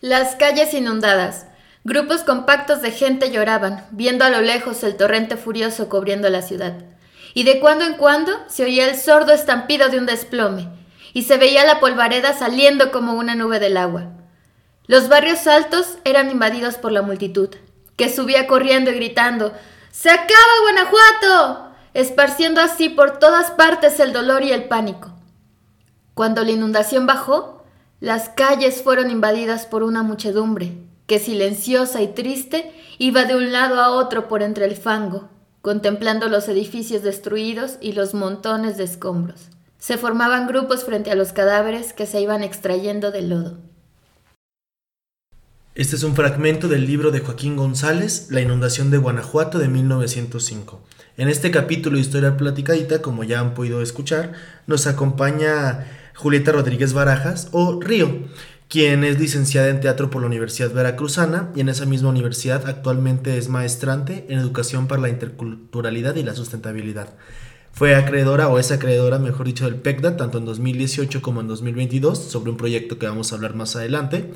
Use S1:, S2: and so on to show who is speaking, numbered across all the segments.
S1: Las calles inundadas. Grupos compactos de gente lloraban, viendo a lo lejos el torrente furioso cubriendo la ciudad. Y de cuando en cuando se oía el sordo estampido de un desplome, y se veía la polvareda saliendo como una nube del agua. Los barrios altos eran invadidos por la multitud, que subía corriendo y gritando ¡Se acaba Guanajuato! esparciendo así por todas partes el dolor y el pánico. Cuando la inundación bajó, las calles fueron invadidas por una muchedumbre, que silenciosa y triste iba de un lado a otro por entre el fango, contemplando los edificios destruidos y los montones de escombros. Se formaban grupos frente a los cadáveres que se iban extrayendo del lodo.
S2: Este es un fragmento del libro de Joaquín González, La inundación de Guanajuato de 1905. En este capítulo de Historia Platicadita, como ya han podido escuchar, nos acompaña Julieta Rodríguez Barajas o Río, quien es licenciada en teatro por la Universidad Veracruzana y en esa misma universidad actualmente es maestrante en educación para la interculturalidad y la sustentabilidad. Fue acreedora o es acreedora, mejor dicho, del PECDA tanto en 2018 como en 2022 sobre un proyecto que vamos a hablar más adelante,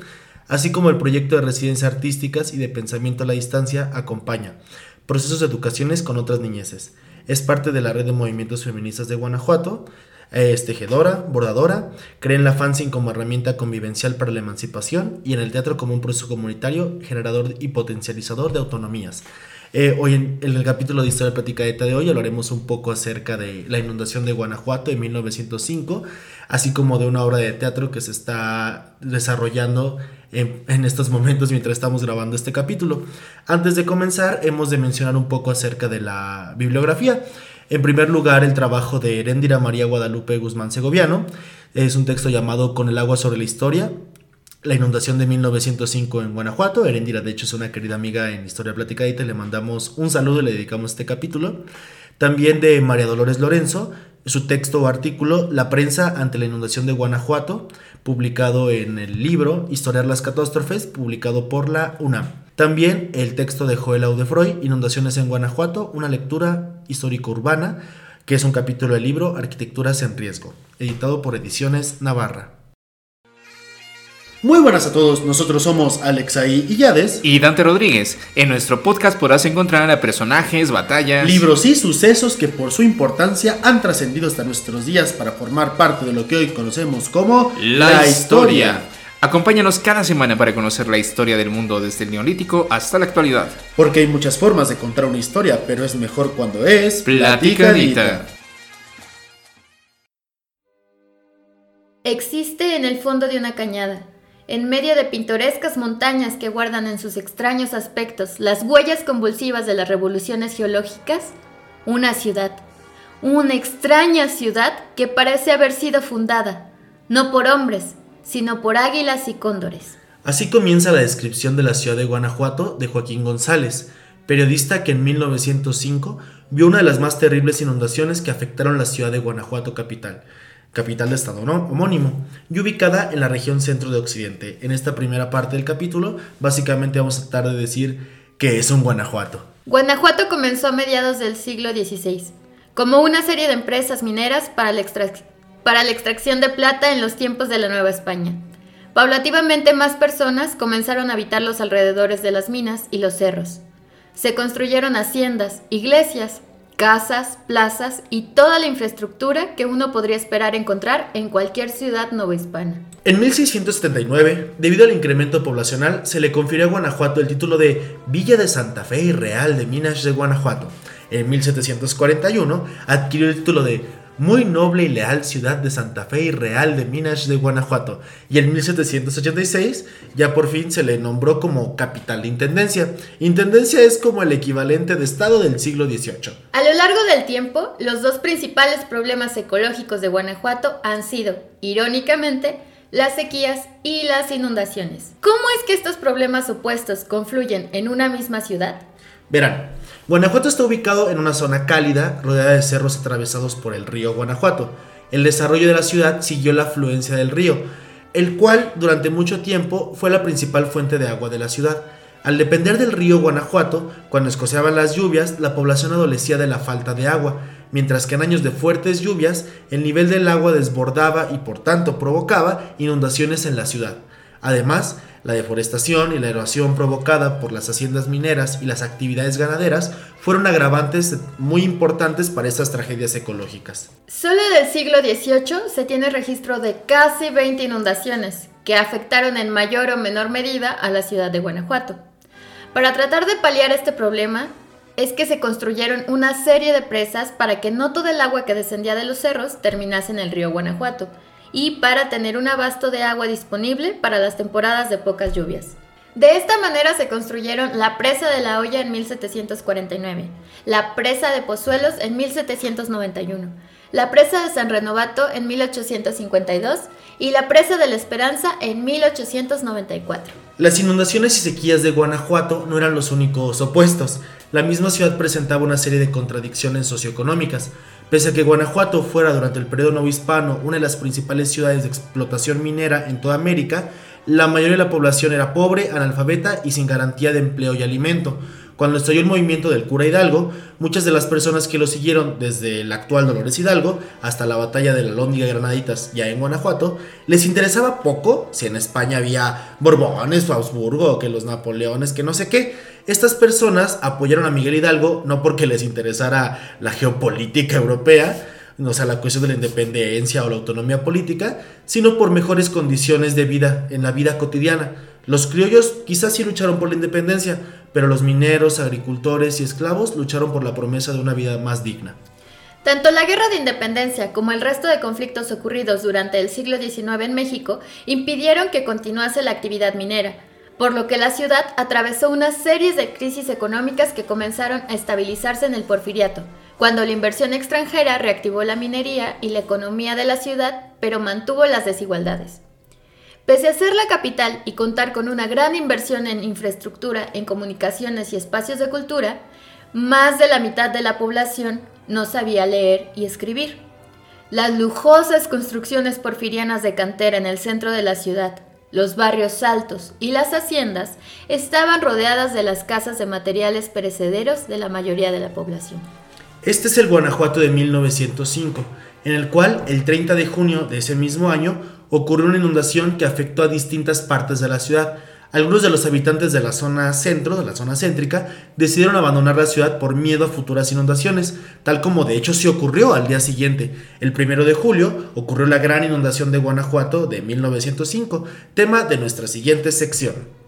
S2: así como el proyecto de residencias artísticas y de pensamiento a la distancia acompaña procesos de educaciones con otras niñeces. Es parte de la red de movimientos feministas de Guanajuato, es tejedora, bordadora, cree en la fanzine como herramienta convivencial para la emancipación y en el teatro como un proceso comunitario, generador y potencializador de autonomías. Eh, hoy en, el capítulo de Historia Platicadeta de hoy hablaremos un poco acerca de la inundación de Guanajuato en 1905, así como de una obra de teatro que se está desarrollando en, en, estos momentos mientras estamos grabando este capítulo. Antes de comenzar, hemos de mencionar un poco acerca de la bibliografía. En primer lugar, el trabajo de Heréndira María Guadalupe Guzmán Segoviano. Es un texto llamado Con el agua sobre la historia, la inundación de 1905 en Guanajuato. Erendira, de hecho, es una querida amiga en Historia Platicadita. Le mandamos un saludo y le dedicamos este capítulo. También de María Dolores Lorenzo, su texto o artículo La prensa ante la inundación de Guanajuato, publicado en el libro Historiar las catástrofes, publicado por la UNAM. También el texto de Joel Audefroy, Inundaciones en Guanajuato, una lectura histórico-urbana, que es un capítulo del libro Arquitecturas en Riesgo, editado por Ediciones Navarra. Muy buenas a todos, nosotros somos Alexaí y Yades
S3: y Dante Rodríguez. En nuestro podcast podrás encontrar a personajes, batallas,
S2: libros y sucesos que por su importancia han trascendido hasta nuestros días para formar parte de lo que hoy conocemos como
S3: la, historia. Acompáñanos cada semana para conocer la historia del mundo desde el neolítico hasta la actualidad.
S2: Porque hay muchas formas de contar una historia, pero es mejor cuando es platicadita.
S1: Existe en el fondo de una cañada en medio de pintorescas montañas que guardan en sus extraños aspectos las huellas convulsivas de las revoluciones geológicas, una ciudad, una extraña ciudad que parece haber sido fundada, no por hombres, sino por águilas y cóndores.
S2: Así comienza la descripción de la ciudad de Guanajuato de Joaquín González, periodista que en 1905 vio una de las más terribles inundaciones que afectaron la ciudad de Guanajuato capital capital de estado ¿no? homónimo, y ubicada en la región centro de Occidente. En esta primera parte del capítulo, básicamente vamos a tratar de decir que es un Guanajuato.
S1: Guanajuato comenzó a mediados del siglo XVI, como una serie de empresas mineras para la, para la extracción de plata en los tiempos de la Nueva España. Paulativamente más personas comenzaron a habitar los alrededores de las minas y los cerros. Se construyeron haciendas, iglesias, casas, plazas y toda la infraestructura que uno podría esperar encontrar en cualquier ciudad novohispana.
S2: En 1679, debido al incremento poblacional, se le confirió a Guanajuato el título de Villa de Santa Fe y Real de Minas de Guanajuato. En 1741 adquirió el título de muy noble y leal ciudad de Santa Fe y Real de Minas de Guanajuato, y en 1786 ya por fin se le nombró como capital de Intendencia. Intendencia es como el equivalente de Estado del siglo XVIII.
S1: A lo largo del tiempo, los dos principales problemas ecológicos de Guanajuato han sido, irónicamente, las sequías y las inundaciones. ¿Cómo es que estos problemas opuestos confluyen en una misma ciudad?
S2: Verán, Guanajuato está ubicado en una zona cálida, rodeada de cerros atravesados por el río Guanajuato. El desarrollo de la ciudad siguió la afluencia del río, el cual durante mucho tiempo fue la principal fuente de agua de la ciudad. Al depender del río Guanajuato, cuando escoceaban las lluvias, la población adolecía de la falta de agua, mientras que en años de fuertes lluvias, el nivel del agua desbordaba y por tanto provocaba inundaciones en la ciudad. Además, la deforestación y la erosión provocada por las haciendas mineras y las actividades ganaderas fueron agravantes muy importantes para estas tragedias ecológicas.
S1: Solo del siglo XVIII se tiene registro de casi 20 inundaciones que afectaron en mayor o menor medida a la ciudad de Guanajuato. Para tratar de paliar este problema, es que se construyeron una serie de presas para que no todo el agua que descendía de los cerros terminase en el río Guanajuato, y para tener un abasto de agua disponible para las temporadas de pocas lluvias. De esta manera se construyeron la presa de la Hoya en 1749, la presa de Pozuelos en 1791, la presa de San Renovato en 1852 y la presa de la Esperanza en 1894.
S2: Las inundaciones y sequías de Guanajuato no eran los únicos opuestos. La misma ciudad presentaba una serie de contradicciones socioeconómicas. Pese a que Guanajuato fuera durante el periodo novohispano una de las principales ciudades de explotación minera en toda América, la mayoría de la población era pobre, analfabeta y sin garantía de empleo y alimento. Cuando estalló el movimiento del cura Hidalgo, muchas de las personas que lo siguieron desde el actual Dolores Hidalgo hasta la batalla de la Lóndiga Granaditas ya en Guanajuato, les interesaba poco si en España había Borbones, Habsburgo, que los Napoleones, que no sé qué. Estas personas apoyaron a Miguel Hidalgo no porque les interesara la geopolítica europea, o sea, la cuestión de la independencia o la autonomía política, sino por mejores condiciones de vida en la vida cotidiana. Los criollos quizás sí lucharon por la independencia, pero los mineros, agricultores y esclavos lucharon por la promesa de una vida más digna.
S1: Tanto la Guerra de Independencia como el resto de conflictos ocurridos durante el siglo XIX en México impidieron que continuase la actividad minera, por lo que la ciudad atravesó una serie de crisis económicas que comenzaron a estabilizarse en el porfiriato, cuando la inversión extranjera reactivó la minería y la economía de la ciudad, pero mantuvo las desigualdades. Pese a ser la capital y contar con una gran inversión en infraestructura, en comunicaciones y espacios de cultura, más de la mitad de la población no sabía leer y escribir. Las lujosas construcciones porfirianas de cantera en el centro de la ciudad, los barrios altos y las haciendas estaban rodeadas de las casas de materiales perecederos de la mayoría de la población.
S2: Este es el Guanajuato de 1905, en el cual el 30 de junio de ese mismo año ocurrió una inundación que afectó a distintas partes de la ciudad. Algunos de los habitantes de la zona centro, de la zona céntrica, decidieron abandonar la ciudad por miedo a futuras inundaciones, tal como de hecho sí ocurrió al día siguiente. El primero de julio ocurrió la gran inundación de Guanajuato de 1905, tema de nuestra siguiente sección.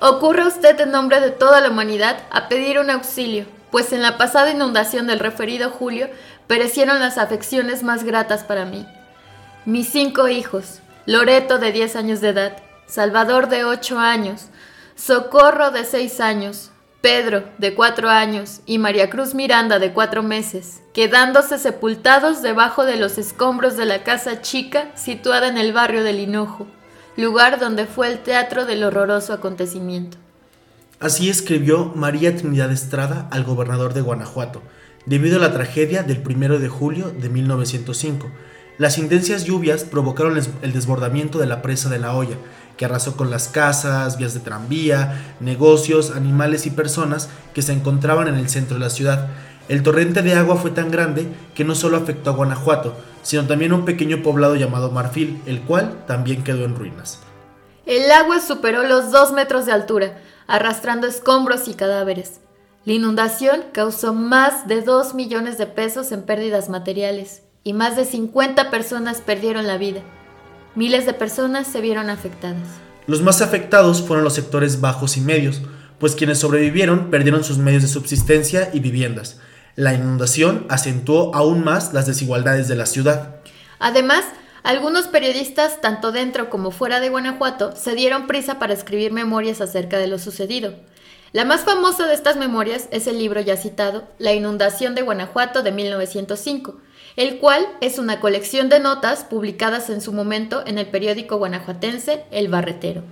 S1: Ocurre usted en nombre de toda la humanidad a pedir un auxilio, pues en la pasada inundación del referido julio perecieron las afecciones más gratas para mí. Mis cinco hijos, Loreto de 10 años de edad, Salvador de 8 años, Socorro de 6 años, Pedro de 4 años y María Cruz Miranda de 4 meses, quedándose sepultados debajo de los escombros de la casa chica situada en el barrio del Hinojo lugar donde fue el teatro del horroroso acontecimiento.
S2: Así escribió María Trinidad Estrada al gobernador de Guanajuato, debido a la tragedia del 1 de julio de 1905. Las intensas lluvias provocaron el desbordamiento de la presa de la olla, que arrasó con las casas, vías de tranvía, negocios, animales y personas que se encontraban en el centro de la ciudad. El torrente de agua fue tan grande que no solo afectó a Guanajuato, sino también un pequeño poblado llamado Marfil, el cual también quedó en ruinas.
S1: El agua superó los dos metros de altura, arrastrando escombros y cadáveres. La inundación causó más de 2 millones de pesos en pérdidas materiales y más de 50 personas perdieron la vida. Miles de personas se vieron afectadas.
S2: Los más afectados fueron los sectores bajos y medios, pues quienes sobrevivieron perdieron sus medios de subsistencia y viviendas. La inundación acentuó aún más las desigualdades de la ciudad.
S1: Además, algunos periodistas, tanto dentro como fuera de Guanajuato, se dieron prisa para escribir memorias acerca de lo sucedido. La más famosa de estas memorias es el libro ya citado, La inundación de Guanajuato de 1905, el cual es una colección de notas publicadas en su momento en el periódico guanajuatense El Barretero.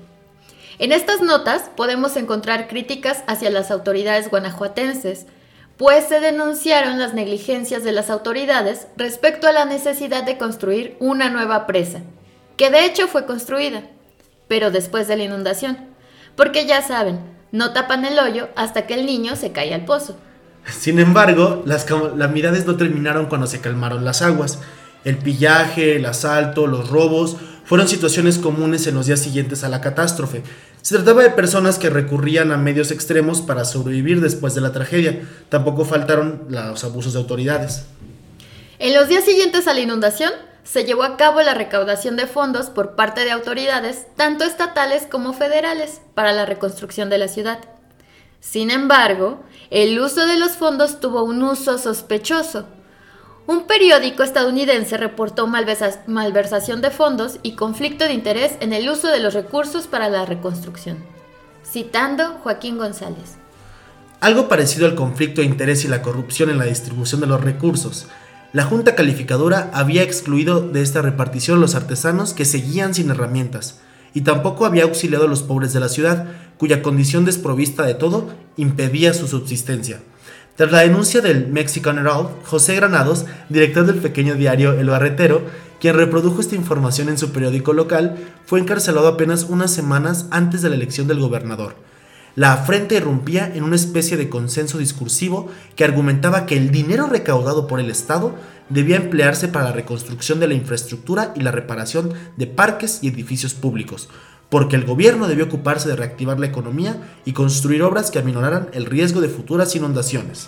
S1: En estas notas podemos encontrar críticas hacia las autoridades guanajuatenses, pues se denunciaron las negligencias de las autoridades respecto a la necesidad de construir una nueva presa, que de hecho fue construida, pero después de la inundación, porque ya saben, no tapan el hoyo hasta que el niño se cae al pozo.
S2: Sin embargo, las calamidades no terminaron cuando se calmaron las aguas. El pillaje, el asalto, los robos fueron situaciones comunes en los días siguientes a la catástrofe. Se trataba de personas que recurrían a medios extremos para sobrevivir después de la tragedia. Tampoco faltaron los abusos de autoridades.
S1: En los días siguientes a la inundación, se llevó a cabo la recaudación de fondos por parte de autoridades, tanto estatales como federales, para la reconstrucción de la ciudad. Sin embargo, el uso de los fondos tuvo un uso sospechoso. Un periódico estadounidense reportó malversación de fondos y conflicto de interés en el uso de los recursos para la reconstrucción. Citando Joaquín González.
S2: Algo parecido al conflicto de interés y la corrupción en la distribución de los recursos. La Junta Calificadora había excluido de esta repartición los artesanos que seguían sin herramientas, y tampoco había auxiliado a los pobres de la ciudad, cuya condición desprovista de todo impedía su subsistencia. Tras la denuncia del Mexican Herald, José Granados, director del pequeño diario El Barretero, quien reprodujo esta información en su periódico local, fue encarcelado apenas unas semanas antes de la elección del gobernador. La afrenta irrumpía en una especie de consenso discursivo que argumentaba que el dinero recaudado por el Estado debía emplearse para la reconstrucción de la infraestructura y la reparación de parques y edificios públicos, porque el gobierno debió ocuparse de reactivar la economía y construir obras que aminoraran el riesgo de futuras inundaciones.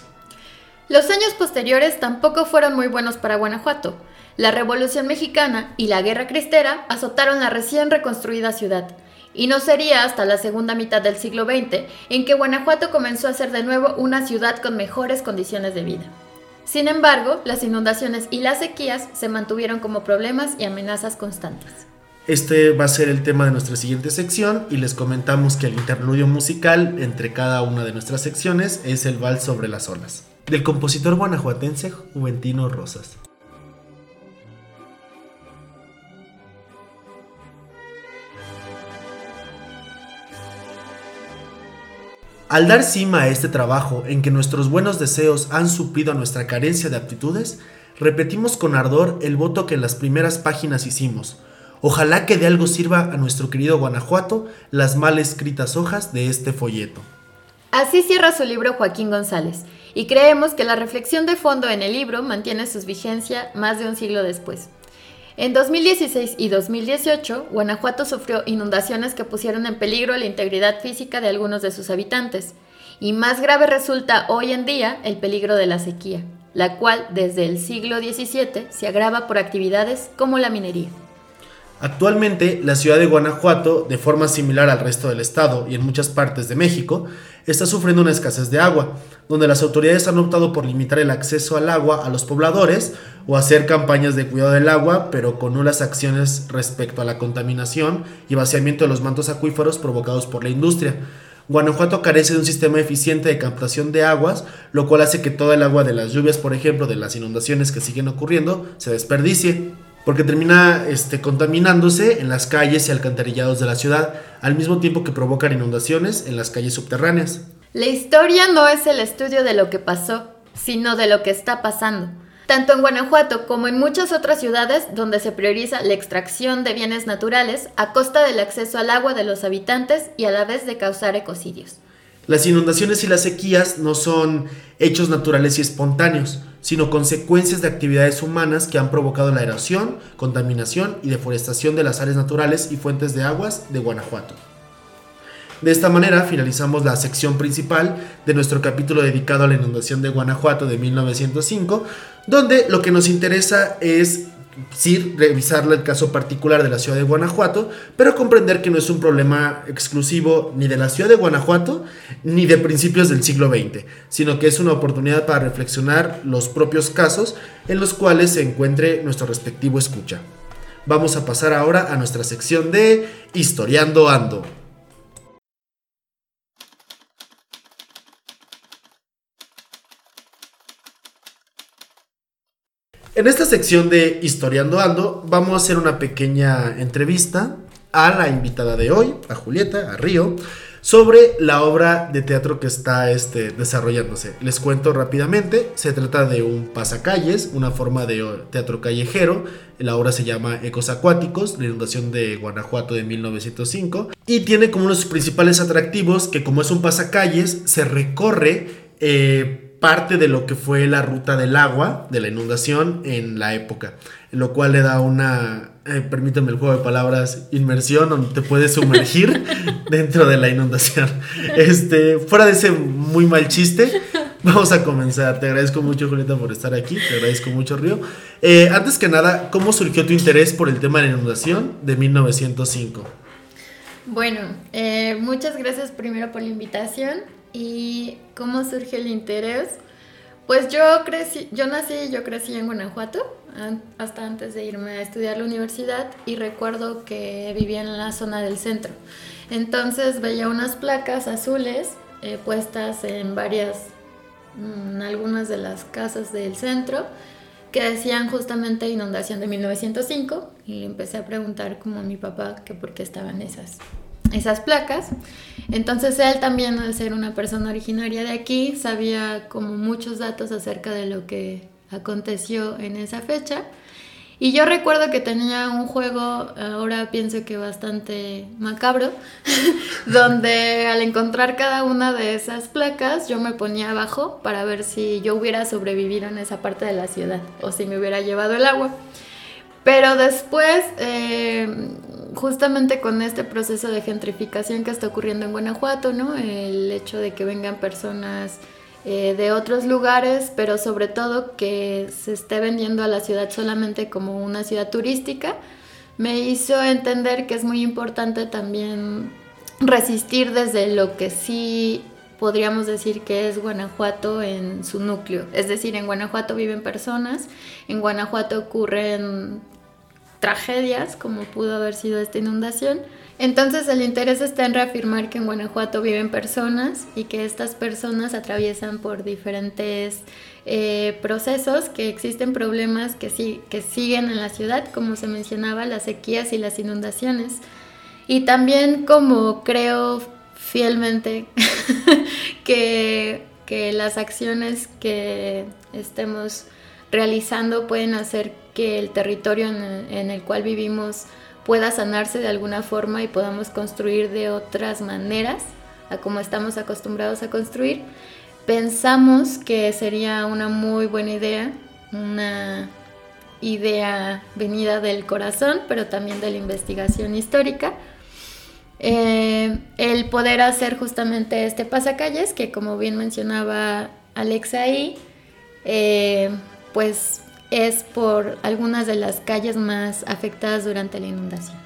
S1: Los años posteriores tampoco fueron muy buenos para Guanajuato. La Revolución Mexicana y la Guerra Cristera azotaron la recién reconstruida ciudad, y no sería hasta la segunda mitad del siglo XX en que Guanajuato comenzó a ser de nuevo una ciudad con mejores condiciones de vida. Sin embargo, las inundaciones y las sequías se mantuvieron como problemas y amenazas constantes.
S2: Este va a ser el tema de nuestra siguiente sección y les comentamos que el interludio musical entre cada una de nuestras secciones es el vals sobre las olas, del compositor guanajuatense Juventino Rosas. Al dar cima a este trabajo en que nuestros buenos deseos han suplido a nuestra carencia de aptitudes, repetimos con ardor el voto que en las primeras páginas hicimos, Ojalá que de algo sirva a nuestro querido Guanajuato las mal escritas hojas de este folleto.
S1: Así cierra su libro Joaquín González, y creemos que la reflexión de fondo en el libro mantiene su vigencia más de un siglo después. En 2016 y 2018, Guanajuato sufrió inundaciones que pusieron en peligro la integridad física de algunos de sus habitantes, y más grave resulta hoy en día el peligro de la sequía, la cual desde el siglo XVII se agrava por actividades como la minería.
S2: Actualmente, la ciudad de Guanajuato, de forma similar al resto del estado y en muchas partes de México, está sufriendo una escasez de agua, donde las autoridades han optado por limitar el acceso al agua a los pobladores o hacer campañas de cuidado del agua, pero con nulas acciones respecto a la contaminación y vaciamiento de los mantos acuíferos provocados por la industria. Guanajuato carece de un sistema eficiente de captación de aguas, lo cual hace que toda el agua de las lluvias, por ejemplo, de las inundaciones que siguen ocurriendo, se desperdicie porque termina este, contaminándose en las calles y alcantarillados de la ciudad, al mismo tiempo que provocan inundaciones en las calles subterráneas.
S1: La historia no es el estudio de lo que pasó, sino de lo que está pasando. Tanto en Guanajuato como en muchas otras ciudades donde se prioriza la extracción de bienes naturales a costa del acceso al agua de los habitantes y a la vez de causar ecocidios.
S2: Las inundaciones y las sequías no son hechos naturales y espontáneos, sino consecuencias de actividades humanas que han provocado la erosión, contaminación y deforestación de las áreas naturales y fuentes de aguas de Guanajuato. De esta manera finalizamos la sección principal de nuestro capítulo dedicado a la inundación de Guanajuato de 1905, donde lo que nos interesa es sí revisar el caso particular de la ciudad de Guanajuato, pero comprender que no es un problema exclusivo ni de la ciudad de Guanajuato ni de principios del siglo XX, sino que es una oportunidad para reflexionar los propios casos en los cuales se encuentre nuestro respectivo escucha. Vamos a pasar ahora a nuestra sección de Historiando Ando. En esta sección de Historiando Ando vamos a hacer una pequeña entrevista a la invitada de hoy, a Julieta, a Río, sobre la obra de teatro que está este, desarrollándose. Les cuento rápidamente, se trata de un pasacalles, una forma de teatro callejero. La obra se llama Ecos Acuáticos, la inundación de Guanajuato de 1905, y tiene como uno de sus principales atractivos que como es un pasacalles, se recorre... Eh, parte de lo que fue la ruta del agua, de la inundación en la época, lo cual le da una, eh, permíteme el juego de palabras, inmersión, donde te puedes sumergir dentro de la inundación. Este, fuera de ese muy mal chiste, vamos a comenzar. Te agradezco mucho, Julieta, por estar aquí, te agradezco mucho, Río. Eh, antes que nada, ¿cómo surgió tu interés por el tema de la inundación de 1905?
S1: Bueno, eh, muchas gracias primero por la invitación y cómo surge el interés. Pues yo crecí, yo nací y yo crecí en Guanajuato hasta antes de irme a estudiar la universidad y recuerdo que vivía en la zona del centro. Entonces veía unas placas azules eh, puestas en varias, en algunas de las casas del centro que decían justamente inundación de 1905 y empecé a preguntar como a mi papá que por qué estaban esas, esas placas. Entonces él también al ser una persona originaria de aquí sabía como muchos datos acerca de lo que aconteció en esa fecha. Y yo recuerdo que tenía un juego, ahora pienso que bastante macabro, donde al encontrar cada una de esas placas yo me ponía abajo para ver si yo hubiera sobrevivido en esa parte de la ciudad o si me hubiera llevado el agua. Pero después, eh, justamente con este proceso de gentrificación que está ocurriendo en Guanajuato, ¿no? El hecho de que vengan personas eh, de otros lugares, pero sobre todo que se esté vendiendo a la ciudad solamente como una ciudad turística, me hizo entender que es muy importante también resistir desde lo que sí podríamos decir que es Guanajuato en su núcleo. Es decir, en Guanajuato viven personas, en Guanajuato ocurren tragedias, como pudo haber sido esta inundación, entonces el interés está en reafirmar que en Guanajuato viven personas y que estas personas atraviesan por diferentes eh, procesos, que existen problemas que, sí, que siguen en la ciudad, como se mencionaba, las sequías y las inundaciones. Y también como creo fielmente que, que las acciones que estemos realizando pueden hacer que el territorio en el, cual vivimos pueda sanarse de alguna forma y podamos construir de otras maneras a como estamos acostumbrados a construir, pensamos que sería una muy buena idea, una idea venida del corazón, pero también de la investigación histórica, eh, el poder hacer justamente este pasacalles, que como bien mencionaba Alexa ahí, eh, pues es por algunas de las calles más afectadas durante la inundación.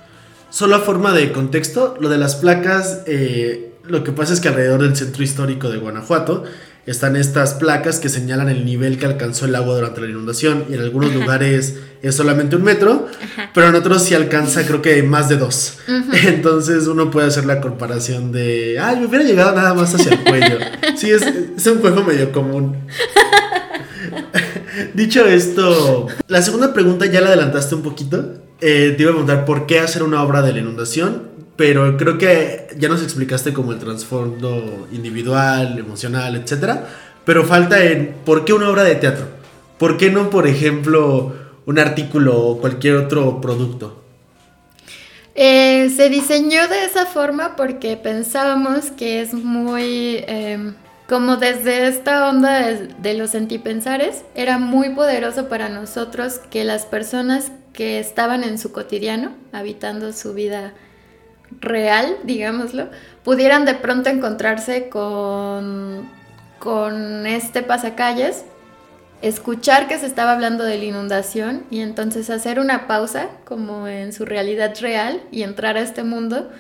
S2: Solo a forma de contexto, lo de las placas, eh, lo que pasa es que alrededor del centro histórico de Guanajuato están estas placas que señalan el nivel que alcanzó el agua durante la inundación y en algunos lugares es solamente un metro, pero en otros sí alcanza creo que más de dos. Entonces uno puede hacer la comparación de, ay, me hubiera llegado nada más hacia el cuello. Sí, es, es un juego medio común. Dicho esto, la segunda pregunta ya la adelantaste un poquito. Eh, te iba a preguntar por qué hacer una obra de la inundación, pero creo que ya nos explicaste como el trasfondo individual, emocional, etc. Pero falta en por qué una obra de teatro. ¿Por qué no, por ejemplo, un artículo o cualquier otro producto?
S1: Eh, se diseñó de esa forma porque pensábamos que es muy... Em, como desde esta onda de, los sentipensares, era muy poderoso para nosotros que las personas que estaban en su cotidiano, habitando su vida real, digámoslo, pudieran de pronto encontrarse con, con este pasacalles, escuchar que se estaba hablando de la inundación y entonces hacer una pausa como en su realidad real y entrar a este mundo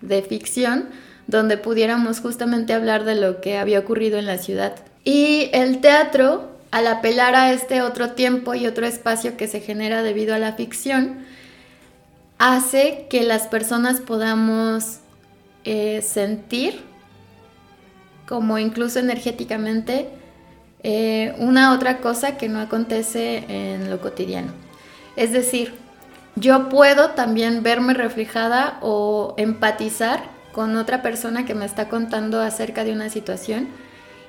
S1: de ficción donde pudiéramos justamente hablar de lo que había ocurrido en la ciudad. Y el teatro, al apelar a este otro tiempo y otro espacio que se genera debido a la ficción, hace que las personas podamos eh, sentir, como incluso energéticamente, eh, una otra cosa que no acontece en lo cotidiano. Es decir, yo puedo también verme reflejada o empatizar con otra persona que me está contando acerca de una situación.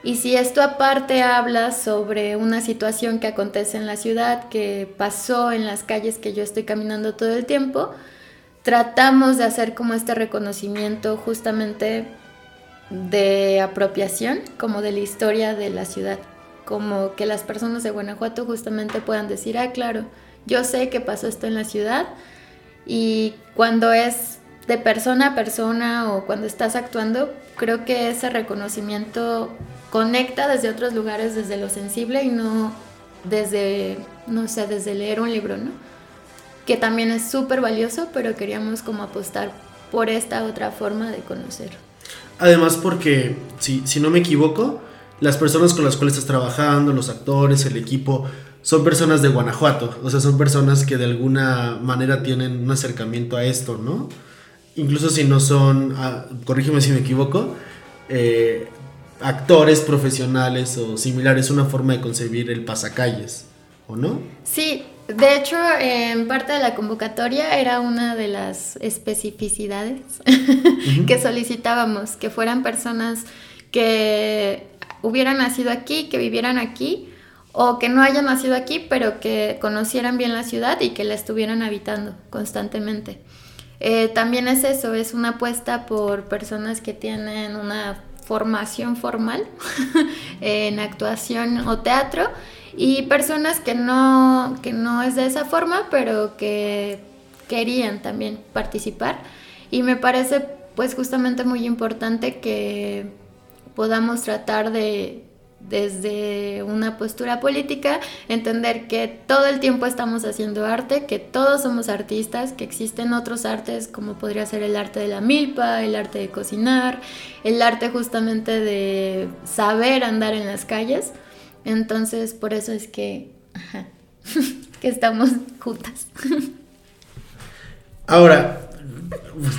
S1: Y si esto aparte habla sobre una situación que acontece en la ciudad, que pasó en las calles que yo estoy caminando todo el tiempo, tratamos de hacer como este reconocimiento justamente de apropiación, como de la historia de la ciudad. como que las personas de Guanajuato justamente puedan decir, ah, claro, yo sé que pasó esto en la ciudad y cuando es de persona a persona o cuando estás actuando, creo que ese reconocimiento conecta desde otros lugares, desde lo sensible y no desde, no sé, desde leer un libro, ¿no? Que también es súper valioso, pero queríamos como apostar por esta otra forma de conocer.
S2: Además porque, si, si no me equivoco, las personas con las cuales estás trabajando, los actores, el equipo, son personas de Guanajuato, o sea, son personas que de alguna manera tienen un acercamiento a esto, ¿no? Incluso si no son, ah, corrígeme si me equivoco, eh, actores profesionales o similares, una forma de concebir el pasacalles, ¿o no?
S1: Sí, de hecho, en parte de la convocatoria era una de las especificidades que solicitábamos, que fueran personas que hubieran nacido aquí, que vivieran aquí, o que no hayan nacido aquí, pero que conocieran bien la ciudad y que la estuvieran habitando constantemente. Eh, también es eso, es una apuesta por personas que tienen una formación formal en actuación o teatro y personas que no, que no es de esa forma, pero que querían también participar. Y me parece pues justamente muy importante que podamos tratar de desde una postura política, entender que todo el tiempo estamos haciendo arte, que todos somos artistas, que existen otros artes como podría ser el arte de la milpa, el arte de cocinar, el arte justamente de saber andar en las calles. Entonces, por eso es que, que estamos juntas.
S2: Ahora,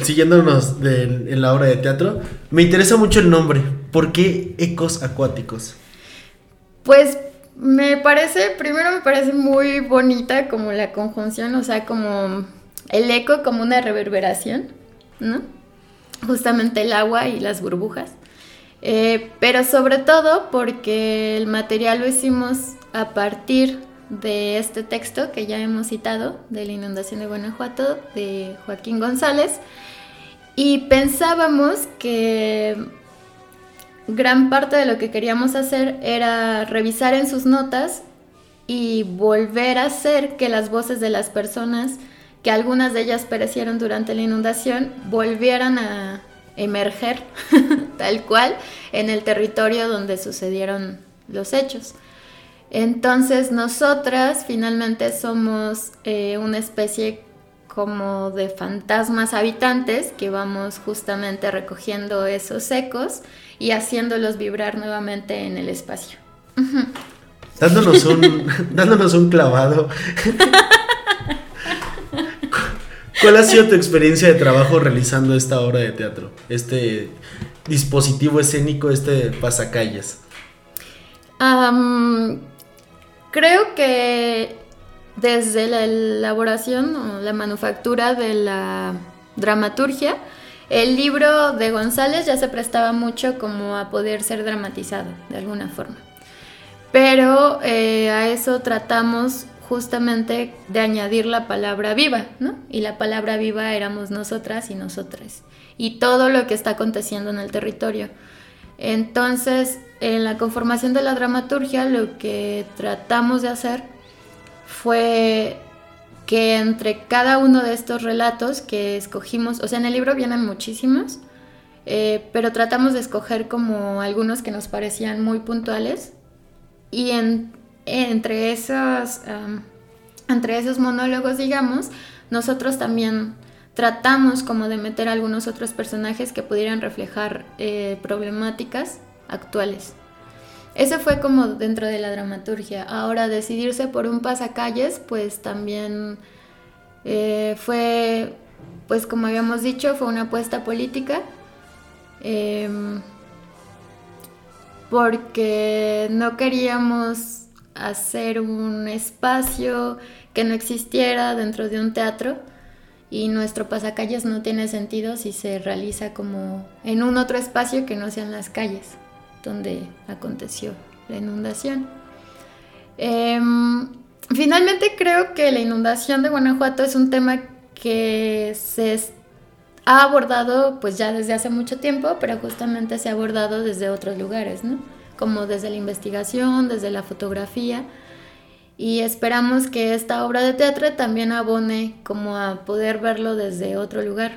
S2: siguiéndonos en la obra de teatro, me interesa mucho el nombre. ¿Por qué ecos acuáticos?
S1: Pues me parece, primero me parece muy bonita como la conjunción, o sea, como el eco, como una reverberación, ¿no? Justamente el agua y las burbujas. Eh, pero sobre todo porque el material lo hicimos a partir de este texto que ya hemos citado, de la inundación de Guanajuato, de Joaquín González, y pensábamos que gran parte de lo que queríamos hacer era revisar en sus notas y volver a hacer que las voces de las personas, que algunas de ellas perecieron durante la inundación, volvieran a emerger tal cual en el territorio donde sucedieron los hechos. Entonces nosotras finalmente somos eh, una especie como de fantasmas habitantes que vamos justamente recogiendo esos ecos y haciéndolos vibrar nuevamente en el espacio.
S2: Dándonos un, dándonos un clavado. ¿Cuál ha sido tu experiencia de trabajo realizando esta obra de teatro? Este dispositivo escénico, este pasacalles.
S1: creo que desde la elaboración o la manufactura de la dramaturgia, el libro de González ya se prestaba mucho como a poder ser dramatizado de alguna forma. Pero eh, a eso tratamos justamente de añadir la palabra viva, ¿no? Y la palabra viva éramos nosotras y nosotras. Y todo lo que está aconteciendo en el territorio. Entonces, en la conformación de la dramaturgia, lo que tratamos de hacer fue que entre cada uno de estos relatos que escogimos, o sea, en el libro vienen muchísimos, eh, pero tratamos de escoger como algunos que nos parecían muy puntuales y entre, esos, entre esos monólogos, digamos, nosotros también tratamos como de meter algunos otros personajes que pudieran reflejar eh, problemáticas actuales. Eso fue como dentro de la dramaturgia. Ahora, decidirse por un pasacalles, pues también eh, fue, pues como habíamos dicho, fue una apuesta política. Em, porque no queríamos hacer un espacio que no existiera dentro de un teatro y nuestro pasacalles no tiene sentido si se realiza como en un otro espacio que no sean las calles donde aconteció la inundación. Em, finalmente creo que la inundación de Guanajuato es un tema que se ha abordado pues ya desde hace mucho tiempo, pero justamente se ha abordado desde otros lugares, ¿no? como desde la investigación, desde la fotografía. Y esperamos que esta obra de teatro también abone como a poder verlo desde otro lugar.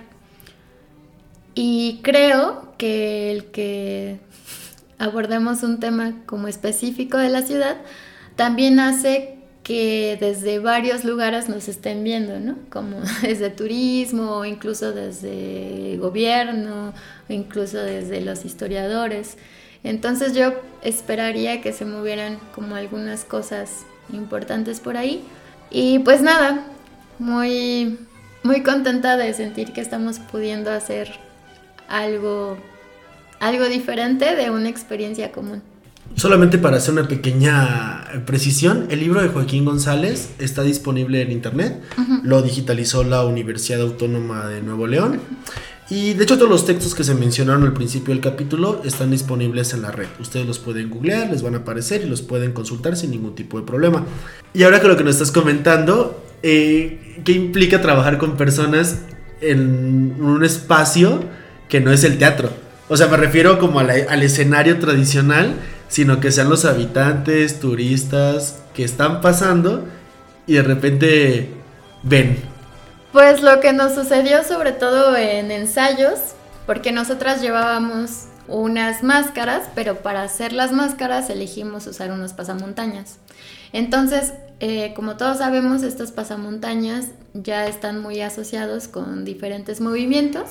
S1: Y creo que el que abordemos un tema como específico de la ciudad también hace que desde varios lugares nos estén viendo, ¿no? Como desde turismo, incluso desde gobierno, o incluso desde los historiadores. Entonces yo esperaría que se movieran como algunas cosas importantes por ahí. Y pues nada, muy, muy contenta de sentir que estamos pudiendo hacer algo, algo diferente de una experiencia común.
S2: Solamente para hacer una pequeña precisión, el libro de Joaquín González está disponible en internet, lo digitalizó la Universidad Autónoma de Nuevo León. Y de hecho todos los textos que se mencionaron al principio del capítulo están disponibles en la red. Ustedes los pueden googlear, les van a aparecer y los pueden consultar sin ningún tipo de problema. Y ahora que lo que nos estás comentando, eh, ¿qué implica trabajar con personas en un espacio que no es el teatro? O sea, me refiero como al escenario tradicional, sino que sean los habitantes, turistas que están pasando y de repente ven
S1: pues lo que nos sucedió sobre todo en ensayos, porque nosotras llevábamos unas máscaras, pero para hacer las máscaras elegimos usar unos pasamontañas. Entonces, eh, como todos sabemos, estos pasamontañas ya están muy asociados con diferentes movimientos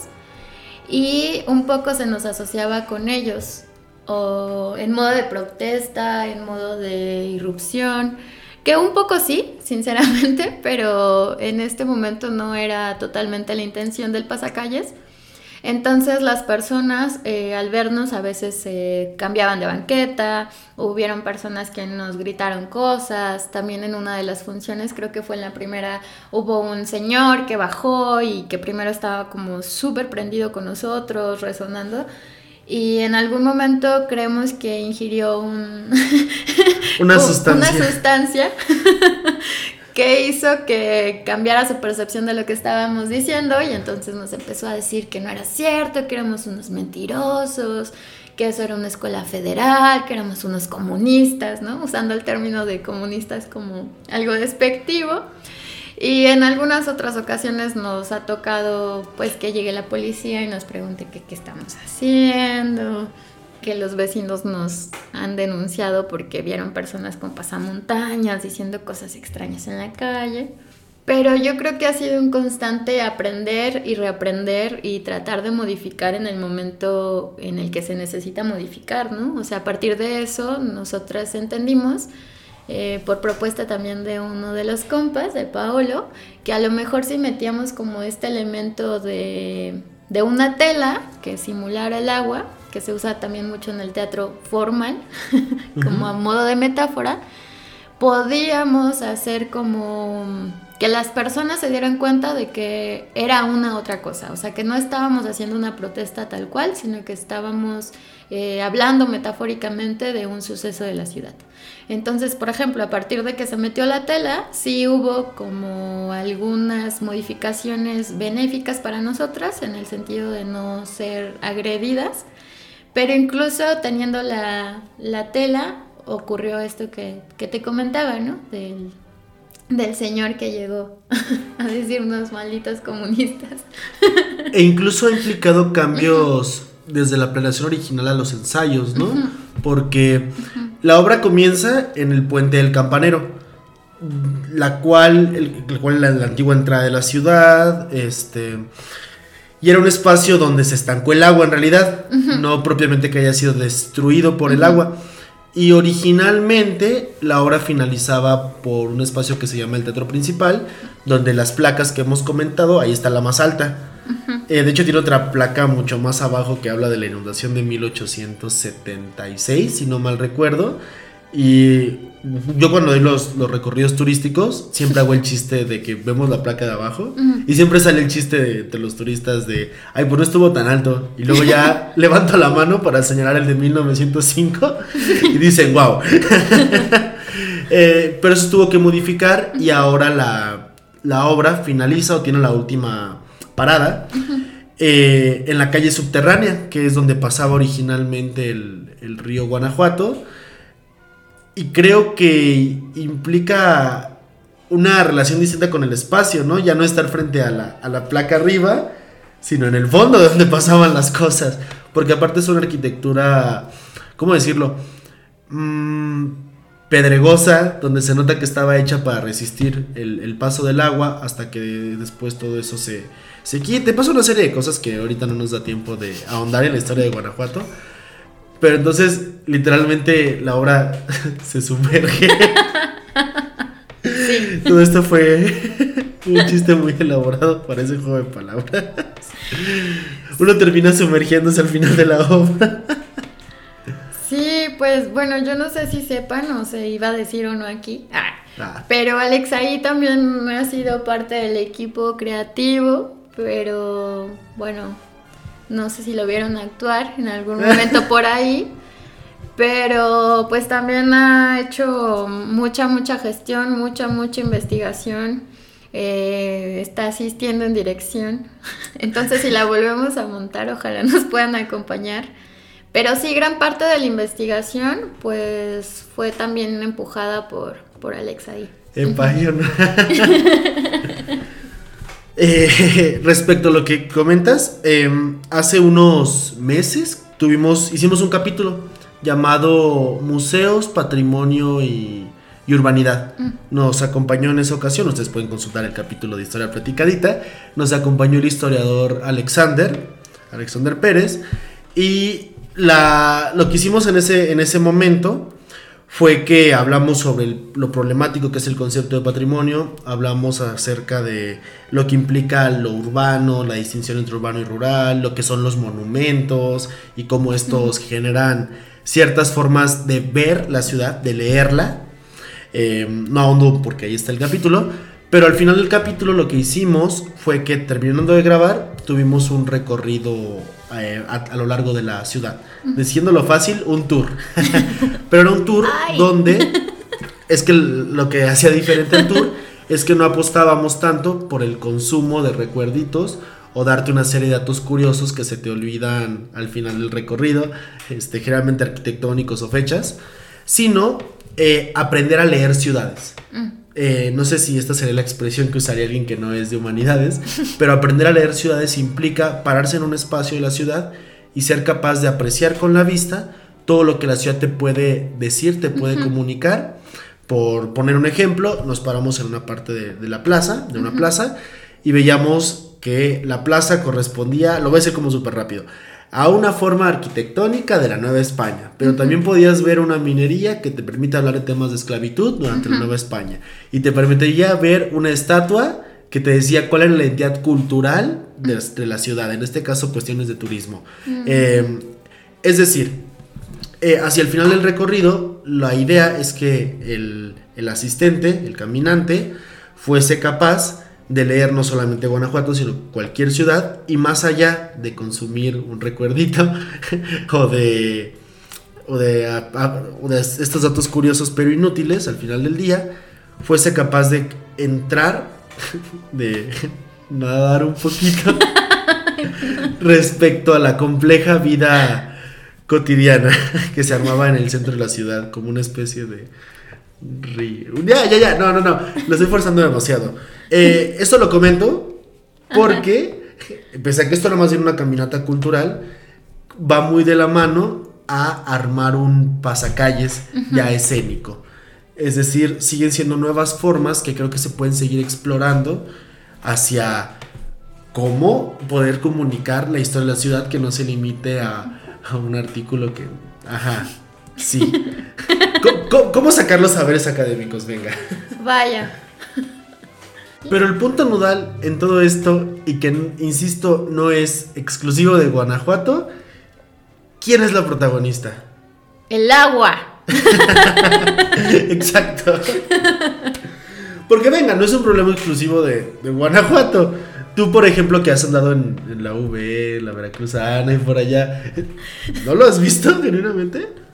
S1: y un poco se nos asociaba con ellos, o en modo de protesta, en modo de irrupción. Que un poco sí, sinceramente, pero en este momento no era totalmente la intención del pasacalles. Entonces las personas eh, al vernos a veces se cambiaban de banqueta, hubieron personas que nos gritaron cosas, también en una de las funciones, creo que fue en la primera, hubo un señor que bajó y que primero estaba como súper prendido con nosotros, resonando, y en algún momento creemos que ingirió un
S2: una sustancia,
S1: una sustancia que hizo que cambiara su percepción de lo que estábamos diciendo y entonces nos empezó a decir que no era cierto, que éramos unos mentirosos, que eso era una escuela federal, que éramos unos comunistas, ¿no? Usando el término de comunistas como algo despectivo. Y en algunas otras ocasiones nos ha tocado pues que llegue la policía y nos pregunte qué estamos haciendo, que los vecinos nos han denunciado porque vieron personas con pasamontañas diciendo cosas extrañas en la calle. Pero yo creo que ha sido un constante aprender y reaprender y tratar de modificar en el momento en el que se necesita modificar, ¿no? O sea, a partir de eso nosotras entendimos eh, por propuesta también de uno de los compas, de Paolo, que a lo mejor si metíamos como este elemento de, de una tela que simulara el agua, que se usa también mucho en el teatro formal, como a modo de metáfora, podíamos hacer como que las personas se dieran cuenta de que era una otra cosa, o sea, que no estábamos haciendo una protesta tal cual, sino que estábamos eh, hablando metafóricamente de un suceso de la ciudad. Entonces, por ejemplo, a partir de que se metió la tela, sí hubo como algunas modificaciones benéficas para nosotras, en el sentido de no ser agredidas, pero incluso teniendo la, la tela, ocurrió esto que, que te comentaba, ¿no? Del, del señor que llegó a decirnos malditos comunistas.
S2: E incluso ha implicado cambios desde la planeación original a los ensayos, ¿no? Porque la obra comienza en el puente del campanero, la cual, el, cual la, la antigua entrada de la ciudad, este... Y era un espacio donde se estancó el agua en realidad, no propiamente que haya sido destruido por el agua. Y originalmente la obra finalizaba por un espacio que se llama el Teatro Principal, donde las placas que hemos comentado, ahí está la más alta. Eh, de hecho tiene otra placa mucho más abajo que habla de la inundación de 1876, si no mal recuerdo. Y yo cuando doy los, los, recorridos turísticos, siempre hago el chiste de que vemos la placa de abajo y siempre sale el chiste de, los turistas de, ay, pues no estuvo tan alto. Y luego ya levanto la mano para señalar el de 1905 y dicen, wow. Eh, pero eso tuvo que modificar y ahora la, la, obra finaliza o tiene la última parada eh, en la calle subterránea, que es donde pasaba originalmente el, el río Guanajuato. Y creo que implica una relación distinta con el espacio, ¿no? Ya no estar frente a la, a la placa arriba, sino en el fondo de donde pasaban las cosas. Porque aparte es una arquitectura, ¿cómo decirlo? Mm, pedregosa, donde se nota que estaba hecha para resistir el, el paso del agua hasta que después todo eso se, se quite. Pasa una serie de cosas que ahorita no nos da tiempo de ahondar en la historia de Guanajuato. Pero entonces, literalmente, la obra se sumerge. Todo esto fue un chiste muy elaborado para ese juego de palabras. Uno termina sumergiéndose al final de la obra.
S1: Sí, pues bueno, yo no sé si sepan o se iba a decir uno aquí. Ah,
S2: Ah,
S1: pero Alex ahí también ha sido parte del equipo creativo, pero bueno, no sé si lo vieron actuar en algún momento por ahí. Pero pues también ha hecho mucha, mucha gestión, mucha, mucha investigación. eh, está asistiendo en dirección. Entonces si la volvemos a montar, ojalá nos puedan acompañar. Pero sí, gran parte de la investigación pues fue también empujada por, por Alex ahí.
S2: Empire. Eh, respecto a lo que comentas, eh, hace unos meses tuvimos, hicimos un capítulo llamado Museos, Patrimonio y, y Urbanidad. Nos acompañó en esa ocasión, ustedes pueden consultar el capítulo de Historia Platicadita, nos acompañó el historiador Alexander, Alexander Pérez, y la, lo que hicimos en ese, en ese momento fue que hablamos sobre el- lo problemático que es el concepto de patrimonio, hablamos acerca de lo que implica lo urbano, la distinción entre urbano y rural, lo que son los monumentos y cómo estos generan ciertas formas de ver la ciudad, de leerla. Eh, no ahondo porque ahí está el capítulo, pero al final del capítulo lo que hicimos fue que terminando de grabar tuvimos un recorrido eh, a, a lo largo de la ciudad. Diciéndolo fácil, un tour. pero era un tour
S1: Ay.
S2: donde es que lo que hacía diferente el tour es que no apostábamos tanto por el consumo de recuerditos o darte una serie de datos curiosos que se te olvidan al final del recorrido, este, generalmente arquitectónicos o fechas, sino eh, aprender a leer ciudades. Eh, no sé si esta sería la expresión que usaría alguien que no es de humanidades, pero aprender a leer ciudades implica pararse en un espacio de la ciudad y ser capaz de apreciar con la vista todo lo que la ciudad te puede decir, te puede comunicar. Por poner un ejemplo, nos paramos en una parte de, de la plaza, de una plaza, y veíamos que la plaza correspondía, lo voy a decir como súper rápido, a una forma arquitectónica de la Nueva España, pero también podías ver una minería que te permite hablar de temas de esclavitud durante la Nueva España, y te permitiría ver una estatua que te decía cuál era la identidad cultural de, de la ciudad, en este caso cuestiones de turismo. Eh, es decir, eh, hacia el final del recorrido, la idea es que el, el asistente, el caminante, fuese capaz de leer no solamente Guanajuato, sino cualquier ciudad, y más allá de consumir un recuerdito o de, o de, a- a- o de estos datos curiosos pero inútiles al final del día, fuese capaz de entrar, de nadar un poquito respecto a la compleja vida cotidiana que se armaba en el centro de la ciudad, como una especie de Ya, ya, ya, no, no, no, lo estoy forzando demasiado. Eh, esto lo comento porque, pese a que esto no más bien una caminata cultural, va muy de la mano a armar un pasacalles ya escénico. Es decir, siguen siendo nuevas formas que creo que se pueden seguir explorando hacia cómo poder comunicar la historia de la ciudad que no se limite a, a un artículo que... Ajá, sí. ¿Cómo, sacar los saberes académicos? Venga.
S1: Vaya.
S2: Pero el punto nodal en todo esto, y que insisto, no es exclusivo de Guanajuato, ¿quién es la protagonista?
S1: El agua.
S2: Exacto. Porque venga, no es un problema exclusivo de, de Guanajuato. Tú, por ejemplo, que has andado en, en la V, la Veracruzana y por allá, ¿no lo has visto genuinamente?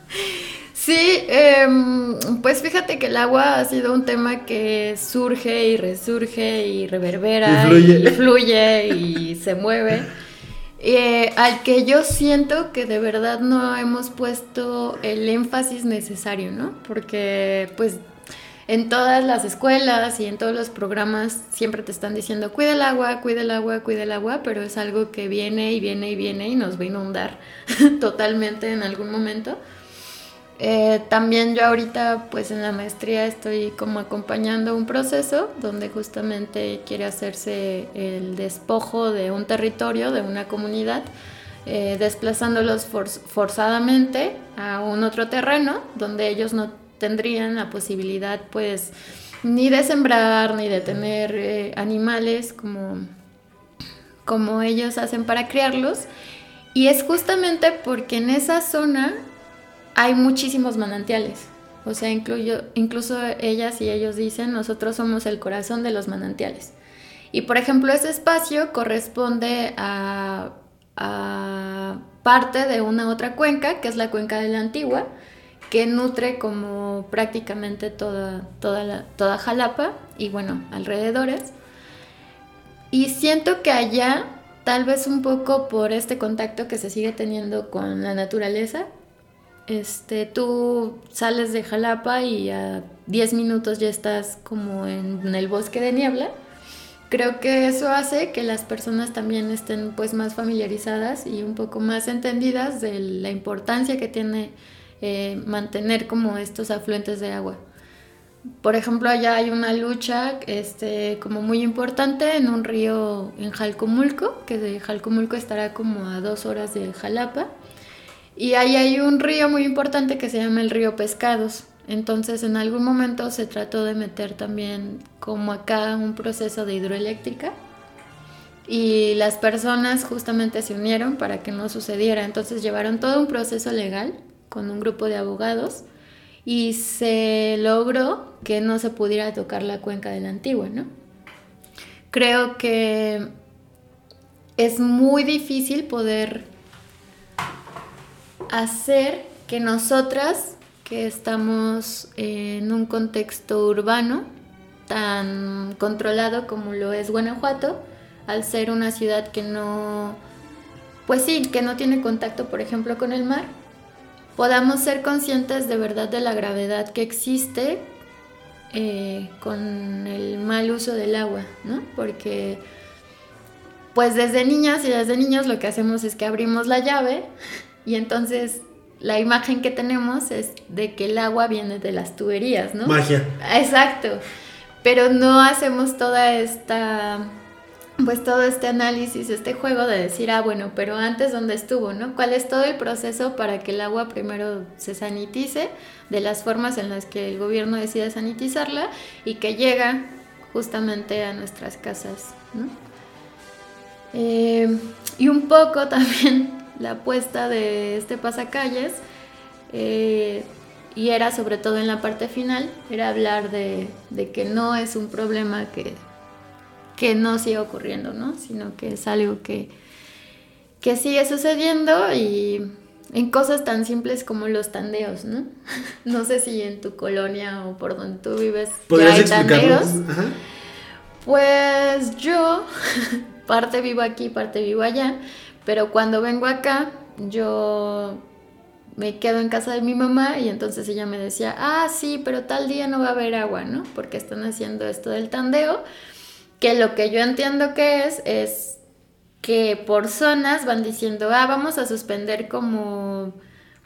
S1: Sí, em, pues fíjate que el agua ha sido un tema que surge y resurge y reverbera
S2: Y fluye.
S1: y, fluye y se mueve. eh, al que yo siento que de verdad no hemos puesto el énfasis necesario, ¿no? Porque pues en todas las escuelas y en todos los programas siempre te están diciendo cuida el agua, cuida el agua, cuida el agua, pero es algo que viene y viene y viene y nos va a inundar totalmente en algún momento. Eh, también yo ahorita pues en la maestría estoy como acompañando un proceso donde justamente quiere hacerse el despojo de un territorio, de una comunidad, eh, desplazándolos forzadamente a un otro terreno donde ellos no tendrían la posibilidad pues ni de sembrar ni de tener eh, animales como, como ellos hacen para criarlos. Y es justamente porque en esa zona hay muchísimos manantiales. O sea, incluso ellas y ellos dicen, nosotros somos el corazón de los manantiales. Y por ejemplo, ese espacio corresponde a, parte de una otra cuenca, que es la cuenca de la Antigua, que nutre como prácticamente toda, toda, toda Jalapa y bueno, alrededores. Y siento que allá, tal vez un poco por este contacto que se sigue teniendo con la naturaleza, este, tú sales de Jalapa y a 10 minutos ya estás como en, el bosque de niebla. Creo que eso hace que las personas también estén pues más familiarizadas y un poco más entendidas de la importancia que tiene eh, mantener como estos afluentes de agua. Por ejemplo, allá hay una lucha este, como muy importante en un río en Jalcomulco, que de Jalcomulco estará como a dos horas de Jalapa y ahí hay un río muy importante que se llama el río Pescados. Entonces en algún momento se trató de meter también como acá un proceso de hidroeléctrica y las personas justamente se unieron para que no sucediera. Entonces llevaron todo un proceso legal con un grupo de abogados y se logró que no se pudiera tocar la cuenca de la antigua, ¿no? Creo que es muy difícil poder hacer que nosotras, que estamos en un contexto urbano tan controlado como lo es Guanajuato, al ser una ciudad que no, pues sí, que no tiene contacto, por ejemplo, con el mar, podamos ser conscientes de verdad de la gravedad que existe eh, con el mal uso del agua, ¿no? Porque pues desde niñas y desde niños lo que hacemos es que abrimos la llave y entonces la imagen que tenemos es de que el agua viene de las tuberías, ¿no?
S2: Magia.
S1: Exacto. Pero no hacemos toda esta, pues todo este análisis, este juego de decir, ah, bueno, pero antes dónde estuvo, ¿no? ¿Cuál es todo el proceso para que el agua primero se sanitice de las formas en las que el gobierno decide sanitizarla y que llega justamente a nuestras casas, ¿no? Eh, y un poco también la apuesta de este pasacalles eh, y era sobre todo en la parte final, era hablar de, que no es un problema que, que no sigue ocurriendo, ¿no? sino que es algo que, que sigue sucediendo y en cosas tan simples como los tandeos, ¿no? No sé si en tu colonia o por donde tú vives
S2: ya hay tandeos.
S1: Pues yo, parte vivo aquí, parte vivo allá, pero cuando vengo acá, yo me quedo en casa de mi mamá y entonces ella me decía, ah, sí, pero tal día no va a haber agua, ¿no? Porque están haciendo esto del tandeo, que lo que yo entiendo que es, es que por zonas van diciendo, ah, vamos a suspender como,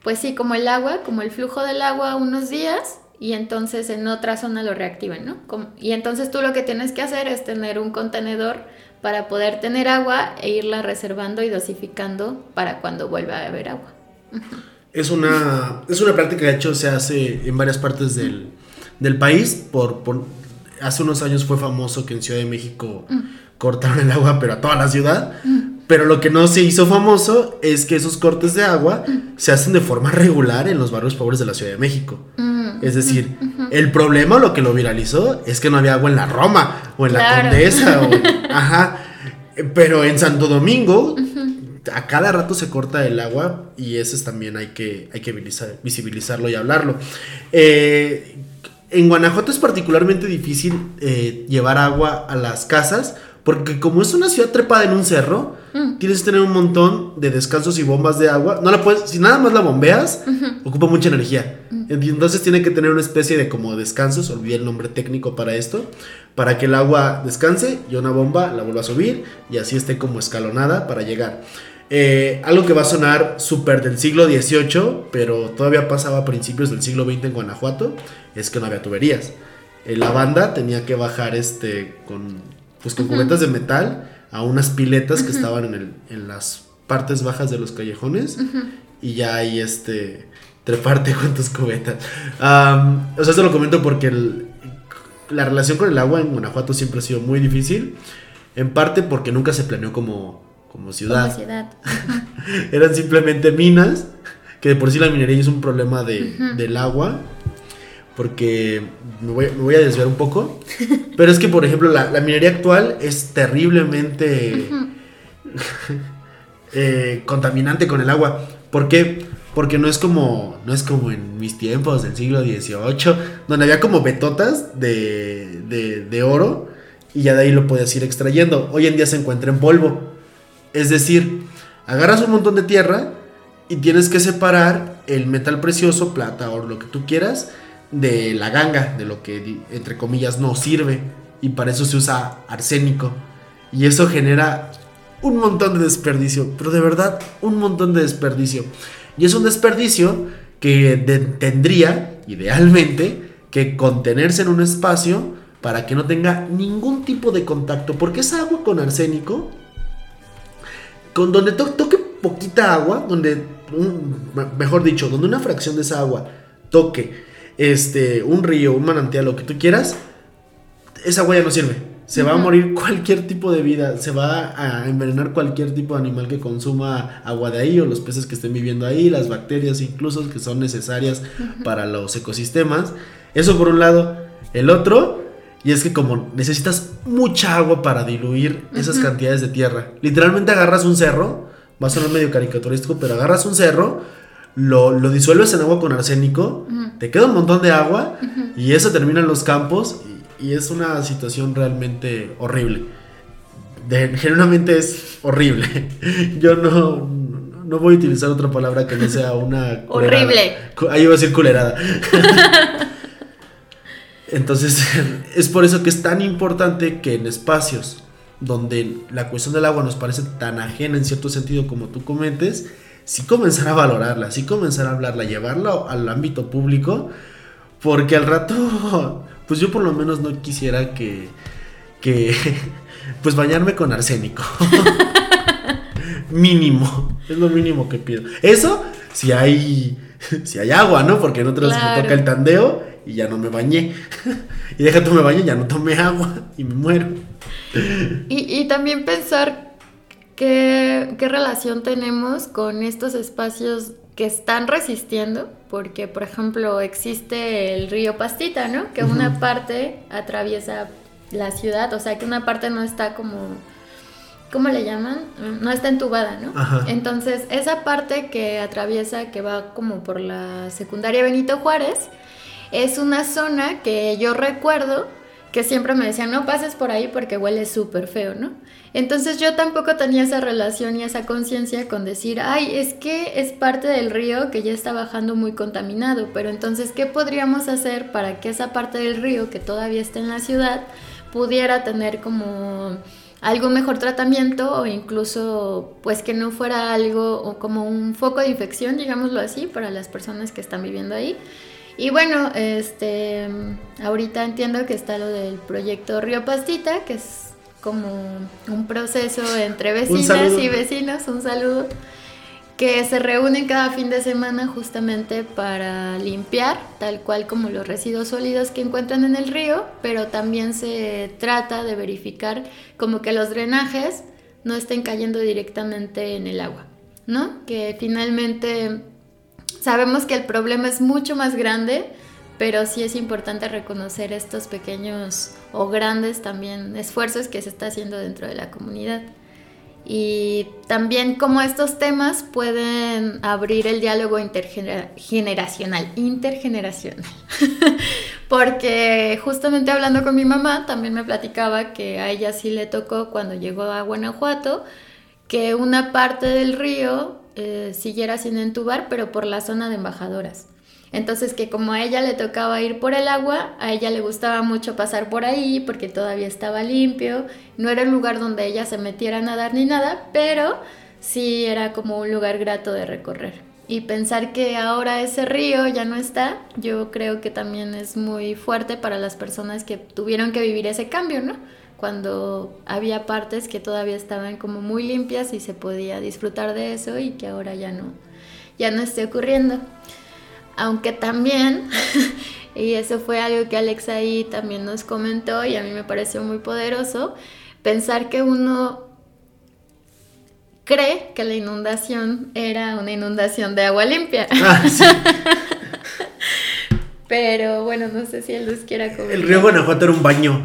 S1: pues sí, como el agua, como el flujo del agua unos días y entonces en otra zona lo reactivan, ¿no? y entonces tú lo que tienes que hacer es tener un contenedor para poder tener agua e irla reservando y dosificando para cuando vuelva a haber agua.
S2: Es una, es una práctica que de hecho se hace en varias partes del, país. Por, hace unos años fue famoso que en Ciudad de México mm. cortaron el agua, pero a toda la ciudad. Mm. Pero lo que no se hizo famoso es que esos cortes de agua mm. se hacen de forma regular en los barrios pobres de la Ciudad de México. Es decir, el problema, lo que lo viralizó, es que no había agua en la Roma o en la Condesa. ajá. Pero en Santo Domingo, a cada rato se corta el agua y eso también hay que, hay que visibilizarlo y hablarlo. Eh, en Guanajuato es particularmente difícil eh, llevar agua a las casas Porque como es una ciudad trepada en un cerro,
S1: Mm.
S2: tienes que tener un montón de descansos y bombas de agua. No la puedes, si nada más la bombeas, ocupa mucha energía. Entonces tiene que tener una especie de como descansos, olvidé el nombre técnico para esto, para que el agua descanse y una bomba la vuelva a subir y así esté como escalonada para llegar. Eh, algo que va a sonar súper del siglo XVIII, pero todavía pasaba a principios del siglo XX en Guanajuato, es que no había tuberías. Eh, la banda tenía que bajar este con, pues, con cubetas de metal a unas piletas que estaban en, el- en las partes bajas de los callejones y ya ahí este treparte con tus cubetas. Am, o sea, esto lo comento porque el- la relación con el agua en Guanajuato siempre ha sido muy difícil, en parte porque nunca se planeó como, como ciudad.
S1: Como ciudad.
S2: Eran simplemente minas, que de por sí la minería es un problema de, del agua, porque me voy, me voy a desviar un poco, pero es que, por ejemplo, la, la minería actual es terriblemente eh, contaminante con el agua. ¿Por qué? Porque no es como, no es como en mis tiempos del siglo XVIII, donde había como betotas de, de, de oro y ya de ahí lo podías ir extrayendo. Hoy en día se encuentra en polvo. Es decir, agarras un montón de tierra y tienes que separar el metal precioso, plata, oro, lo que tú quieras, de la ganga, de lo que entre comillas no sirve. Y para eso se usa arsénico. Y eso genera un montón de desperdicio, pero de verdad un montón de desperdicio. Y es un desperdicio que tendría, idealmente, que contenerse en un espacio para que no tenga ningún tipo de contacto. Porque esa agua con arsénico con donde to- toque poquita agua, donde, mejor dicho, donde una fracción de esa agua toque este, un río, un manantial, lo que tú quieras, esa agua ya no sirve. Se va a morir cualquier tipo de vida, se va a envenenar cualquier tipo de animal que consuma agua de ahí o los peces que estén viviendo ahí, las bacterias incluso que son necesarias para los ecosistemas. Eso por un lado. El otro, y es que como necesitas mucha agua para diluir esas cantidades de tierra, literalmente agarras un cerro, va a sonar medio caricaturístico, pero agarras un cerro, lo, lo disuelves en agua con arsénico, te queda un montón de agua y eso termina en los campos y, y es una situación realmente horrible. De- genuinamente es horrible. Yo no, no voy a utilizar otra palabra que no sea una... culerada.
S1: Horrible.
S2: Ahí iba a decir culerada. Entonces, es por eso que es tan importante que en espacios donde la cuestión del agua nos parece tan ajena en cierto sentido como tú comentes, sí comenzar a valorarla, sí comenzar a hablarla, llevarla al ámbito público, porque al rato, pues yo por lo menos no quisiera que, que pues bañarme con arsénico. mínimo, es lo mínimo que pido. Eso, si hay, si hay agua, ¿no? Porque en otras me toca el tandeo y ya no me bañé. y deja tú me bañé, ya no tomé agua y me muero.
S1: Y, y también pensar qué, qué relación tenemos con estos espacios que están resistiendo, porque por ejemplo existe el río Pastita, ¿no? Que una parte atraviesa la ciudad, o sea que una parte no está como, ¿cómo le llaman? No está entubada, ¿no?
S2: Ajá.
S1: Entonces esa parte que atraviesa, que va como por la secundaria Benito Juárez, es una zona que yo recuerdo que siempre me decían, no pases por ahí porque huele súper feo, ¿no? Entonces yo tampoco tenía esa relación y esa conciencia con decir, ay, es que es parte del río que ya está bajando muy contaminado, pero entonces, ¿qué podríamos hacer para que esa parte del río que todavía está en la ciudad pudiera tener como algún mejor tratamiento o incluso pues que no fuera algo o como un foco de infección, digámoslo así, para las personas que están viviendo ahí? Y bueno, este, ahorita entiendo que está lo del proyecto Río Pastita, que es como un proceso entre vecinas y vecinos, un saludo, que se reúnen cada fin de semana justamente para limpiar, tal cual como los residuos sólidos que encuentran en el río, pero también se trata de verificar como que los drenajes no estén cayendo directamente en el agua, ¿no? Que finalmente Sabemos que el problema es mucho más grande, pero sí es importante reconocer estos pequeños o grandes también esfuerzos que se está haciendo dentro de la comunidad. Y también cómo estos temas pueden abrir el diálogo intergeneracional, intergeneracional. porque justamente hablando con mi mamá, también me platicaba que a ella sí le tocó cuando llegó a Guanajuato, que una parte del río eh, siguiera sin entubar, pero por la zona de embajadoras. Entonces que como a ella le tocaba ir por el agua, a ella le gustaba mucho pasar por ahí porque todavía estaba limpio, no era un lugar donde ella se metiera a nadar ni nada, pero sí era como un lugar grato de recorrer. Y pensar que ahora ese río ya no está, yo creo que también es muy fuerte para las personas que tuvieron que vivir ese cambio, ¿no? Cuando había partes que todavía estaban como muy limpias y se podía disfrutar de eso y que ahora ya no, ya no esté ocurriendo. Aunque también, y eso fue algo que Alex ahí también nos comentó y a mí me pareció muy poderoso, pensar que uno cree que la inundación era una inundación de agua limpia. Ah, Pero bueno, no sé si el luz quiera
S2: comentar. El río Guanajuato era un baño.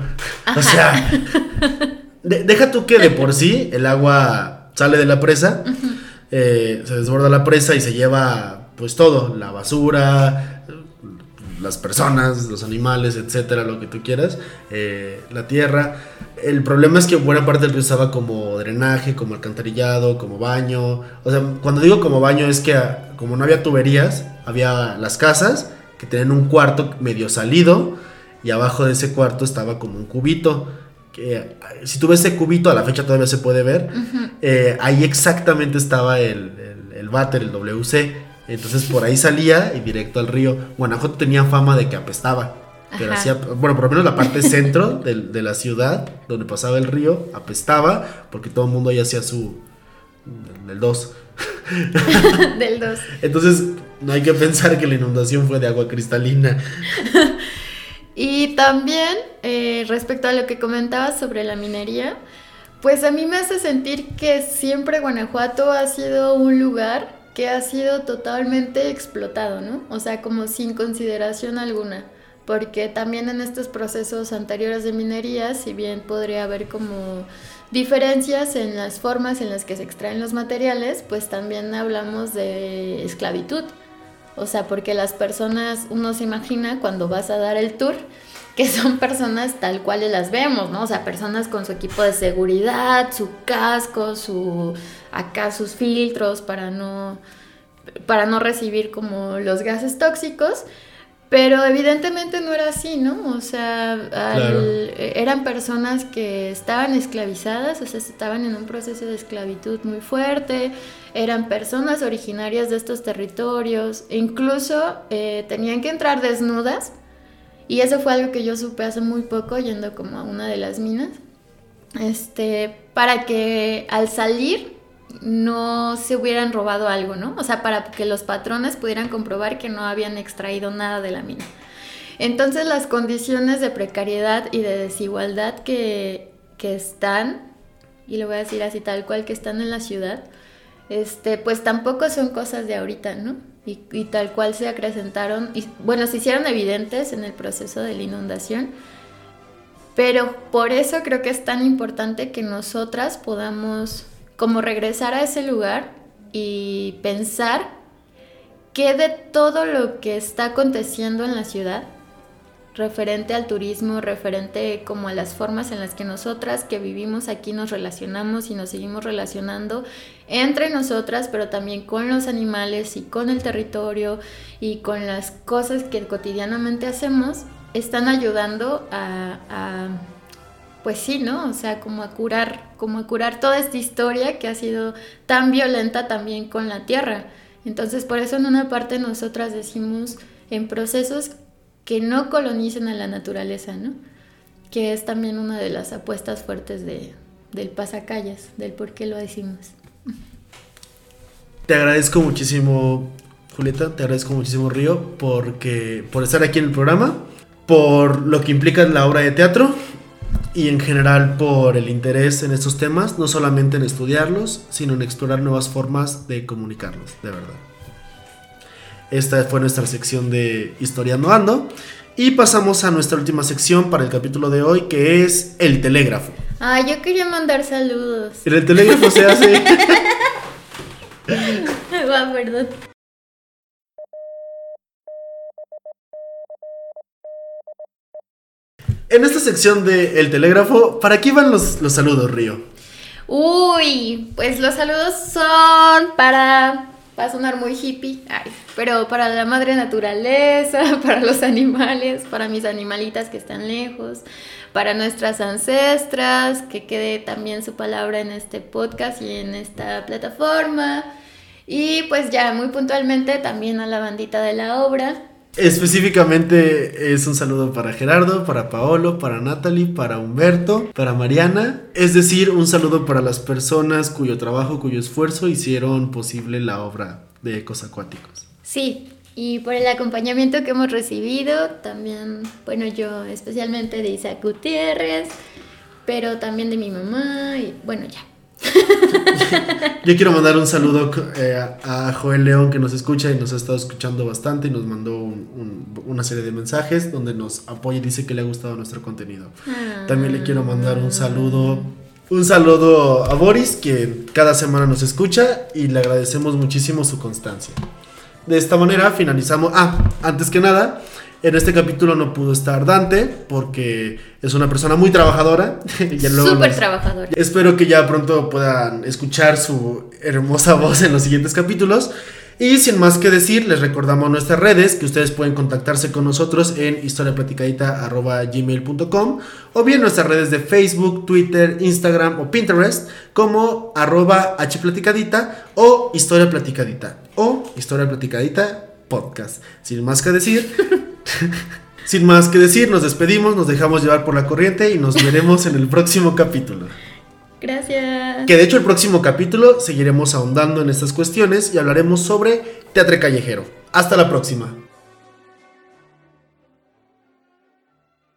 S2: O sea, deja tú que de por sí el agua sale de la presa, eh, se desborda la presa y se lleva pues todo, la basura, las personas, los animales, etcétera, lo que tú quieras, eh, la tierra. El problema es que buena parte del río usaba como drenaje, como alcantarillado, como baño. O sea, cuando digo como baño es que ah, como no había tuberías, había las casas que tenían un cuarto medio salido y abajo de ese cuarto estaba como un cubito. Que, si tú ves ese cubito, a la fecha todavía se puede ver, eh, ahí exactamente estaba el, el, el váter, el WC. Entonces por ahí salía y directo al río. Guanajuato tenía fama de que apestaba. Pero hacía, bueno, por lo menos la parte centro de, la ciudad, donde pasaba el río, apestaba, porque todo el mundo ahí hacía su. del 2.
S1: del 2.
S2: Entonces, no hay que pensar que la inundación fue de agua cristalina.
S1: y también, eh, respecto a lo que comentabas sobre la minería, pues a mí me hace sentir que siempre Guanajuato ha sido un lugar que ha sido totalmente explotado, ¿no? O sea, como sin consideración alguna, porque también en estos procesos anteriores de minería, si bien podría haber como diferencias en las formas en las que se extraen los materiales, pues también hablamos de esclavitud. O sea, porque las personas, uno se imagina cuando vas a dar el tour, que son personas tal cual las vemos, ¿no? O sea, personas con su equipo de seguridad, su casco, su acá sus filtros para no para no recibir como los gases tóxicos, pero evidentemente no era así, ¿no? O sea, eran personas que estaban esclavizadas, o sea, estaban en un proceso de esclavitud muy fuerte, eran personas originarias de estos territorios, e incluso eh, tenían que entrar desnudas y eso fue algo que yo supe hace muy poco yendo como a una de las minas. Este, para que al salir no se hubieran robado algo, ¿no? O sea, para que los patrones pudieran comprobar que no habían extraído nada de la mina. Entonces las condiciones de precariedad y de desigualdad que, que están, y lo voy a decir así tal cual, que están en la ciudad, este, pues tampoco son cosas de ahorita, ¿no? y, tal cual se acrecentaron, y bueno, se hicieron evidentes en el proceso de la inundación, pero por eso creo que es tan importante que nosotras podamos como regresar a ese lugar y pensar qué de todo lo que está aconteciendo en la ciudad referente al turismo, referente como a las formas en las que nosotras que vivimos aquí nos relacionamos y nos seguimos relacionando entre nosotras, pero también con los animales y con el territorio y con las cosas que cotidianamente hacemos, están ayudando a, pues sí, ¿no? O sea, como a curar, como a curar toda esta historia que ha sido tan violenta también con la tierra. Entonces, por eso en una parte nosotras decimos en procesos que no colonicen a la naturaleza, ¿no? Que es también una de las apuestas fuertes de, del pasacalles, del por qué lo decimos.
S2: Te agradezco muchísimo, Julieta, te agradezco muchísimo, Río, porque, por estar aquí en el programa, por lo que implica la obra de teatro y en general por el interés en estos temas, no solamente en estudiarlos, sino en explorar nuevas formas de comunicarlos, de verdad. Esta fue nuestra sección de Historiando Ando. Y pasamos a nuestra última sección para el capítulo de hoy, que es el telégrafo.
S1: Ah, yo quería mandar saludos.
S2: En el telégrafo se hace.
S1: Va, perdón.
S2: En esta sección de El Telégrafo, ¿para qué van los, los saludos, Río?
S1: Uy, pues los saludos son para... Va a sonar muy hippie, ay, pero para la madre naturaleza, para los animales, para mis animalitas que están lejos, para nuestras ancestras, que quede también su palabra en este podcast y en esta plataforma. Y pues ya muy puntualmente también a la bandita de la obra,
S2: Específicamente es un saludo para Gerardo, para Paolo, para Natalie, para Humberto, para Mariana. Es decir, un saludo para las personas cuyo trabajo, cuyo esfuerzo hicieron posible la obra de Ecos Acuáticos.
S1: Sí, y por el acompañamiento que hemos recibido, también, bueno, yo especialmente de Isaac Gutiérrez, pero también de mi mamá, y bueno, ya.
S2: Yo quiero mandar un saludo eh, a Joel León que nos escucha y nos ha estado escuchando bastante y nos mandó una serie de mensajes donde nos apoya y dice que le ha gustado nuestro contenido. También le quiero mandar un saludo, un saludo a Boris que cada semana nos escucha y le agradecemos muchísimo su constancia. De esta manera finalizamos. Ah, antes que nada, en este capítulo no pudo estar Dante porque es una persona muy trabajadora.
S1: Súper trabajadora.
S2: Espero que ya pronto puedan escuchar su hermosa voz en los siguientes capítulos. Y sin más que decir, les recordamos nuestras redes, que ustedes pueden contactarse con nosotros en historiaplaticadita.gmail.com o bien nuestras redes de Facebook, Twitter, Instagram o Pinterest como arroba hplaticadita o historia platicadita o historia platicadita podcast. Sin más que decir, Sin más que decir, nos despedimos, nos dejamos llevar por la corriente y nos veremos en el próximo capítulo.
S1: Gracias.
S2: Que de hecho el próximo capítulo seguiremos ahondando en estas cuestiones y hablaremos sobre teatro callejero. Hasta la próxima.